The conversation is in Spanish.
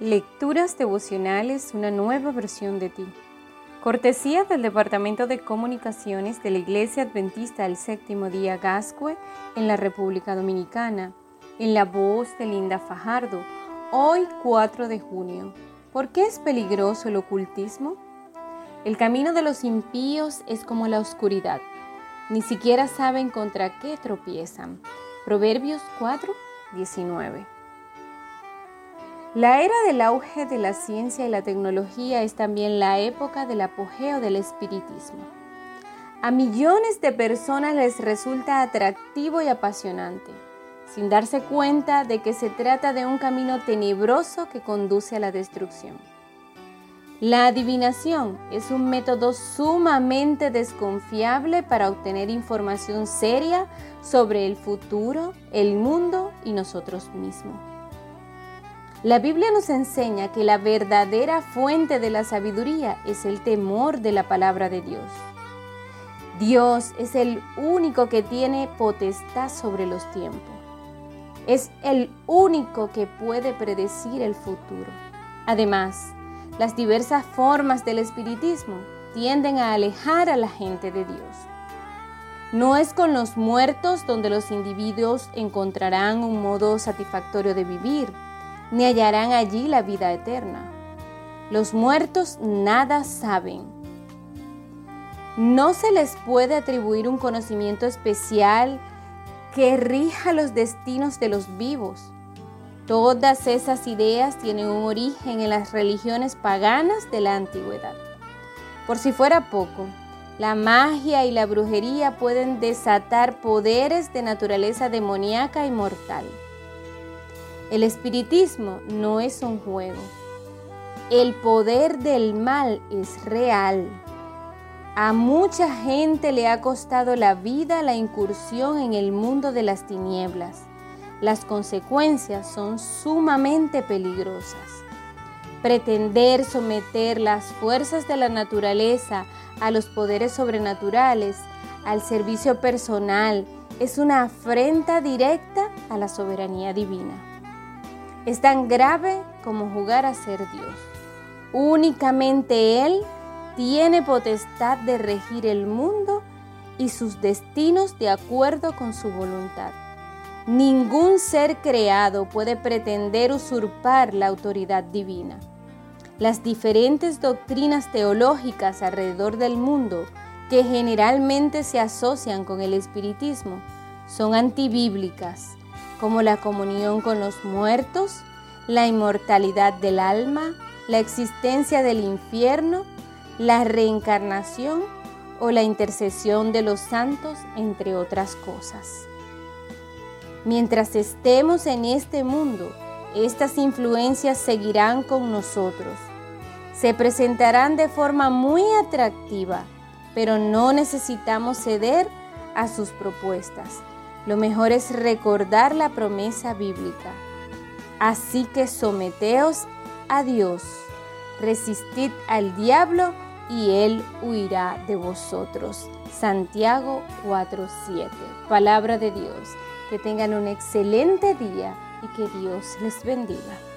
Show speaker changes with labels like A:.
A: Lecturas devocionales, una nueva versión de ti. Cortesía del Departamento de Comunicaciones de la Iglesia Adventista del Séptimo Día Gascue en la República Dominicana, en la voz de Linda Fajardo, hoy 4 de junio. ¿Por qué es peligroso el ocultismo? El camino de los impíos es como la oscuridad. Ni siquiera saben contra qué tropiezan. Proverbios 4, 19. La era del auge de la ciencia y la tecnología es también la época del apogeo del espiritismo. A millones de personas les resulta atractivo y apasionante, sin darse cuenta de que se trata de un camino tenebroso que conduce a la destrucción. La adivinación es un método sumamente desconfiable para obtener información seria sobre el futuro, el mundo y nosotros mismos. La Biblia nos enseña que la verdadera fuente de la sabiduría es el temor de la palabra de Dios. Dios es el único que tiene potestad sobre los tiempos. Es el único que puede predecir el futuro. Además, las diversas formas del espiritismo tienden a alejar a la gente de Dios. No es con los muertos donde los individuos encontrarán un modo satisfactorio de vivir ni hallarán allí la vida eterna. Los muertos nada saben. No se les puede atribuir un conocimiento especial que rija los destinos de los vivos. Todas esas ideas tienen un origen en las religiones paganas de la antigüedad. Por si fuera poco, la magia y la brujería pueden desatar poderes de naturaleza demoníaca y mortal. El espiritismo no es un juego. El poder del mal es real. A mucha gente le ha costado la vida la incursión en el mundo de las tinieblas. Las consecuencias son sumamente peligrosas. Pretender someter las fuerzas de la naturaleza a los poderes sobrenaturales, al servicio personal, es una afrenta directa a la soberanía divina. Es tan grave como jugar a ser Dios. Únicamente Él tiene potestad de regir el mundo y sus destinos de acuerdo con su voluntad. Ningún ser creado puede pretender usurpar la autoridad divina. Las diferentes doctrinas teológicas alrededor del mundo que generalmente se asocian con el espiritismo son antibíblicas como la comunión con los muertos, la inmortalidad del alma, la existencia del infierno, la reencarnación o la intercesión de los santos, entre otras cosas. Mientras estemos en este mundo, estas influencias seguirán con nosotros. Se presentarán de forma muy atractiva, pero no necesitamos ceder a sus propuestas lo mejor es recordar la promesa bíblica. Así que someteos a Dios, resistid al diablo y él huirá de vosotros. Santiago 4:7. Palabra de Dios. Que tengan un excelente día y que Dios les bendiga.